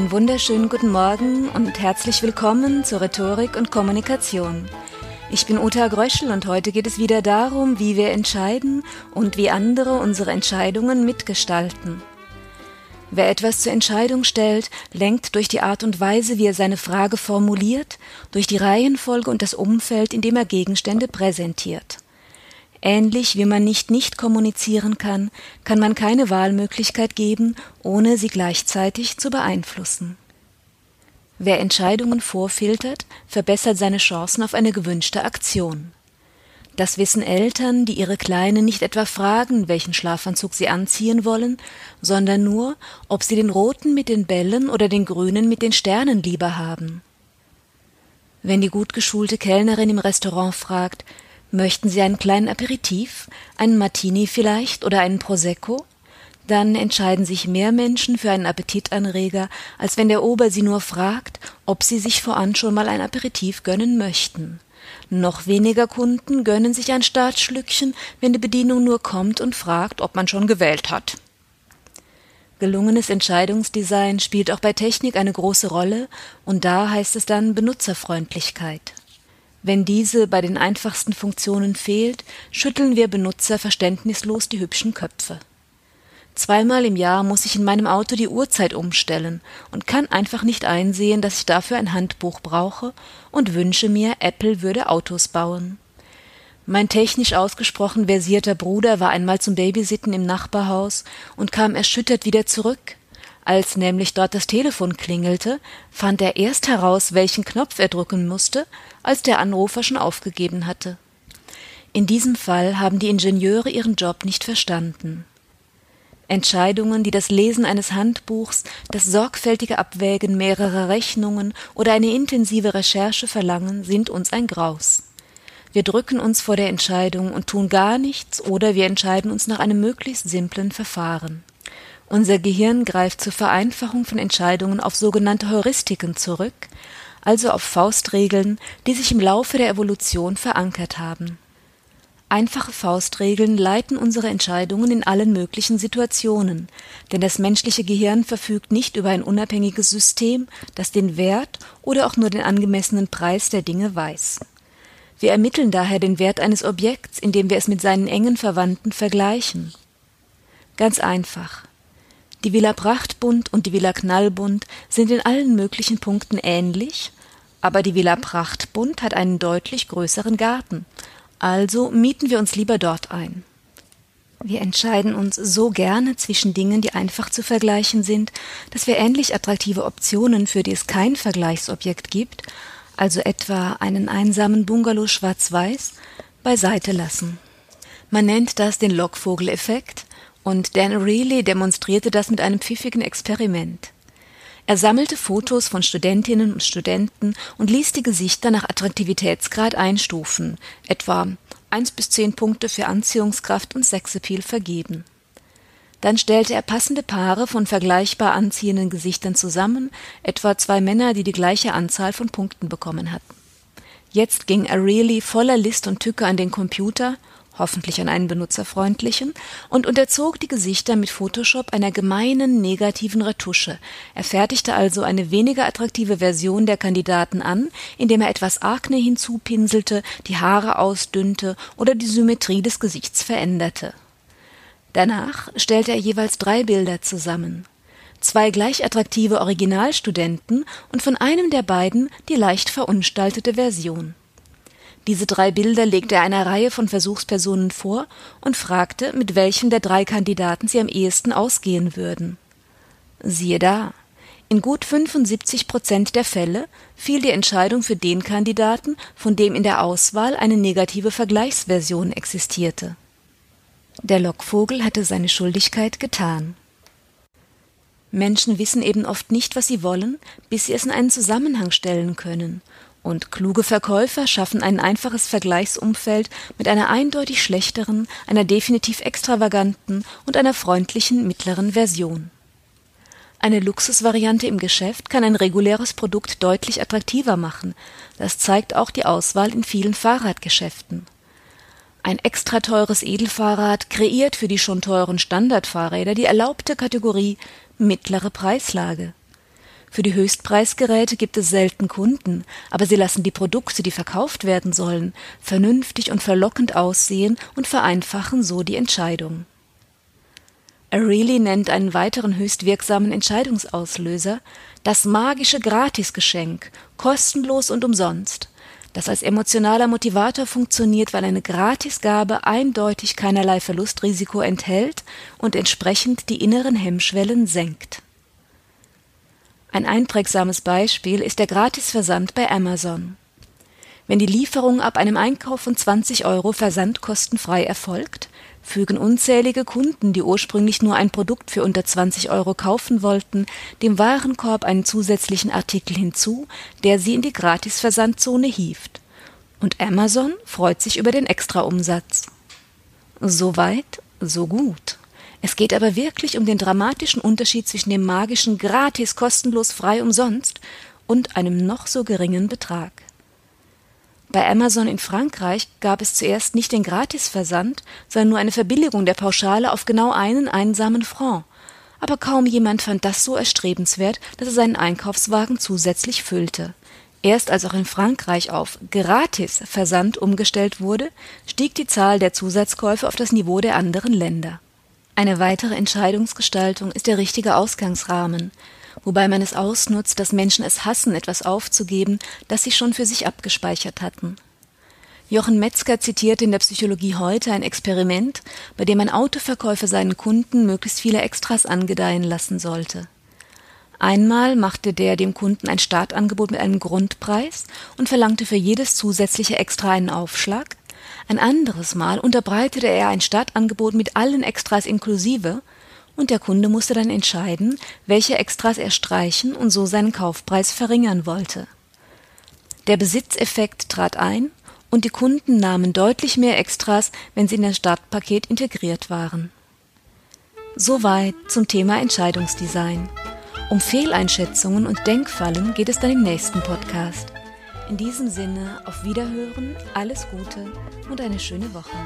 Einen wunderschönen guten Morgen und herzlich willkommen zur Rhetorik und Kommunikation. Ich bin Uta Gröschel und heute geht es wieder darum, wie wir entscheiden und wie andere unsere Entscheidungen mitgestalten. Wer etwas zur Entscheidung stellt, lenkt durch die Art und Weise, wie er seine Frage formuliert, durch die Reihenfolge und das Umfeld, in dem er Gegenstände präsentiert. Ähnlich wie man nicht nicht kommunizieren kann, kann man keine Wahlmöglichkeit geben, ohne sie gleichzeitig zu beeinflussen. Wer Entscheidungen vorfiltert, verbessert seine Chancen auf eine gewünschte Aktion. Das wissen Eltern, die ihre Kleinen nicht etwa fragen, welchen Schlafanzug sie anziehen wollen, sondern nur, ob sie den roten mit den Bällen oder den grünen mit den Sternen lieber haben. Wenn die gut geschulte Kellnerin im Restaurant fragt, Möchten Sie einen kleinen Aperitif, einen Martini vielleicht oder einen Prosecco? Dann entscheiden sich mehr Menschen für einen Appetitanreger, als wenn der Ober sie nur fragt, ob sie sich voran schon mal ein Aperitif gönnen möchten. Noch weniger Kunden gönnen sich ein Startschlückchen, wenn die Bedienung nur kommt und fragt, ob man schon gewählt hat. Gelungenes Entscheidungsdesign spielt auch bei Technik eine große Rolle, und da heißt es dann Benutzerfreundlichkeit. Wenn diese bei den einfachsten Funktionen fehlt, schütteln wir Benutzer verständnislos die hübschen Köpfe. Zweimal im Jahr muss ich in meinem Auto die Uhrzeit umstellen und kann einfach nicht einsehen, dass ich dafür ein Handbuch brauche und wünsche mir, Apple würde Autos bauen. Mein technisch ausgesprochen versierter Bruder war einmal zum Babysitten im Nachbarhaus und kam erschüttert wieder zurück, als nämlich dort das Telefon klingelte, fand er erst heraus, welchen Knopf er drücken musste, als der Anrufer schon aufgegeben hatte. In diesem Fall haben die Ingenieure ihren Job nicht verstanden. Entscheidungen, die das Lesen eines Handbuchs, das sorgfältige Abwägen mehrerer Rechnungen oder eine intensive Recherche verlangen, sind uns ein Graus. Wir drücken uns vor der Entscheidung und tun gar nichts oder wir entscheiden uns nach einem möglichst simplen Verfahren. Unser Gehirn greift zur Vereinfachung von Entscheidungen auf sogenannte Heuristiken zurück, also auf Faustregeln, die sich im Laufe der Evolution verankert haben. Einfache Faustregeln leiten unsere Entscheidungen in allen möglichen Situationen, denn das menschliche Gehirn verfügt nicht über ein unabhängiges System, das den Wert oder auch nur den angemessenen Preis der Dinge weiß. Wir ermitteln daher den Wert eines Objekts, indem wir es mit seinen engen Verwandten vergleichen. Ganz einfach. Die Villa Prachtbund und die Villa Knallbund sind in allen möglichen Punkten ähnlich, aber die Villa Prachtbund hat einen deutlich größeren Garten, also mieten wir uns lieber dort ein. Wir entscheiden uns so gerne zwischen Dingen, die einfach zu vergleichen sind, dass wir ähnlich attraktive Optionen, für die es kein Vergleichsobjekt gibt, also etwa einen einsamen Bungalow schwarz-weiß, beiseite lassen. Man nennt das den Lockvogeleffekt, und Dan Reilly demonstrierte das mit einem pfiffigen Experiment. Er sammelte Fotos von Studentinnen und Studenten und ließ die Gesichter nach Attraktivitätsgrad einstufen, etwa eins bis zehn Punkte für Anziehungskraft und Sexappeal vergeben. Dann stellte er passende Paare von vergleichbar anziehenden Gesichtern zusammen, etwa zwei Männer, die die gleiche Anzahl von Punkten bekommen hatten. Jetzt ging Areilly voller List und Tücke an den Computer hoffentlich an einen benutzerfreundlichen, und unterzog die Gesichter mit Photoshop einer gemeinen negativen Retusche. Er fertigte also eine weniger attraktive Version der Kandidaten an, indem er etwas Akne hinzupinselte, die Haare ausdünnte oder die Symmetrie des Gesichts veränderte. Danach stellte er jeweils drei Bilder zusammen. Zwei gleich attraktive Originalstudenten und von einem der beiden die leicht verunstaltete Version. Diese drei Bilder legte er einer Reihe von Versuchspersonen vor und fragte, mit welchem der drei Kandidaten sie am ehesten ausgehen würden. Siehe da, in gut 75 Prozent der Fälle fiel die Entscheidung für den Kandidaten, von dem in der Auswahl eine negative Vergleichsversion existierte. Der Lockvogel hatte seine Schuldigkeit getan. Menschen wissen eben oft nicht, was sie wollen, bis sie es in einen Zusammenhang stellen können und kluge Verkäufer schaffen ein einfaches Vergleichsumfeld mit einer eindeutig schlechteren, einer definitiv extravaganten und einer freundlichen mittleren Version. Eine Luxusvariante im Geschäft kann ein reguläres Produkt deutlich attraktiver machen. Das zeigt auch die Auswahl in vielen Fahrradgeschäften. Ein extra teures Edelfahrrad kreiert für die schon teuren Standardfahrräder die erlaubte Kategorie mittlere Preislage. Für die Höchstpreisgeräte gibt es selten Kunden, aber sie lassen die Produkte, die verkauft werden sollen, vernünftig und verlockend aussehen und vereinfachen so die Entscheidung. O'Reilly nennt einen weiteren höchst wirksamen Entscheidungsauslöser das magische Gratisgeschenk, kostenlos und umsonst, das als emotionaler Motivator funktioniert, weil eine Gratisgabe eindeutig keinerlei Verlustrisiko enthält und entsprechend die inneren Hemmschwellen senkt. Ein einprägsames Beispiel ist der Gratisversand bei Amazon. Wenn die Lieferung ab einem Einkauf von 20 Euro versandkostenfrei erfolgt, fügen unzählige Kunden, die ursprünglich nur ein Produkt für unter 20 Euro kaufen wollten, dem Warenkorb einen zusätzlichen Artikel hinzu, der sie in die Gratisversandzone hieft. Und Amazon freut sich über den Extraumsatz. So weit, so gut. Es geht aber wirklich um den dramatischen Unterschied zwischen dem magischen gratis, kostenlos, frei, umsonst und einem noch so geringen Betrag. Bei Amazon in Frankreich gab es zuerst nicht den Gratisversand, sondern nur eine Verbilligung der Pauschale auf genau einen einsamen Franc. Aber kaum jemand fand das so erstrebenswert, dass er seinen Einkaufswagen zusätzlich füllte. Erst als auch in Frankreich auf Gratisversand umgestellt wurde, stieg die Zahl der Zusatzkäufe auf das Niveau der anderen Länder. Eine weitere Entscheidungsgestaltung ist der richtige Ausgangsrahmen wobei man es ausnutzt, dass Menschen es hassen, etwas aufzugeben, das sie schon für sich abgespeichert hatten. Jochen Metzger zitiert in der Psychologie heute ein Experiment, bei dem ein Autoverkäufer seinen Kunden möglichst viele Extras angedeihen lassen sollte. Einmal machte der dem Kunden ein Startangebot mit einem Grundpreis und verlangte für jedes zusätzliche Extra einen Aufschlag. Ein anderes Mal unterbreitete er ein Startangebot mit allen Extras inklusive und der Kunde musste dann entscheiden, welche Extras er streichen und so seinen Kaufpreis verringern wollte. Der Besitzeffekt trat ein und die Kunden nahmen deutlich mehr Extras, wenn sie in das Startpaket integriert waren. Soweit zum Thema Entscheidungsdesign. Um Fehleinschätzungen und Denkfallen geht es dann im nächsten Podcast. In diesem Sinne auf Wiederhören, alles Gute und eine schöne Woche.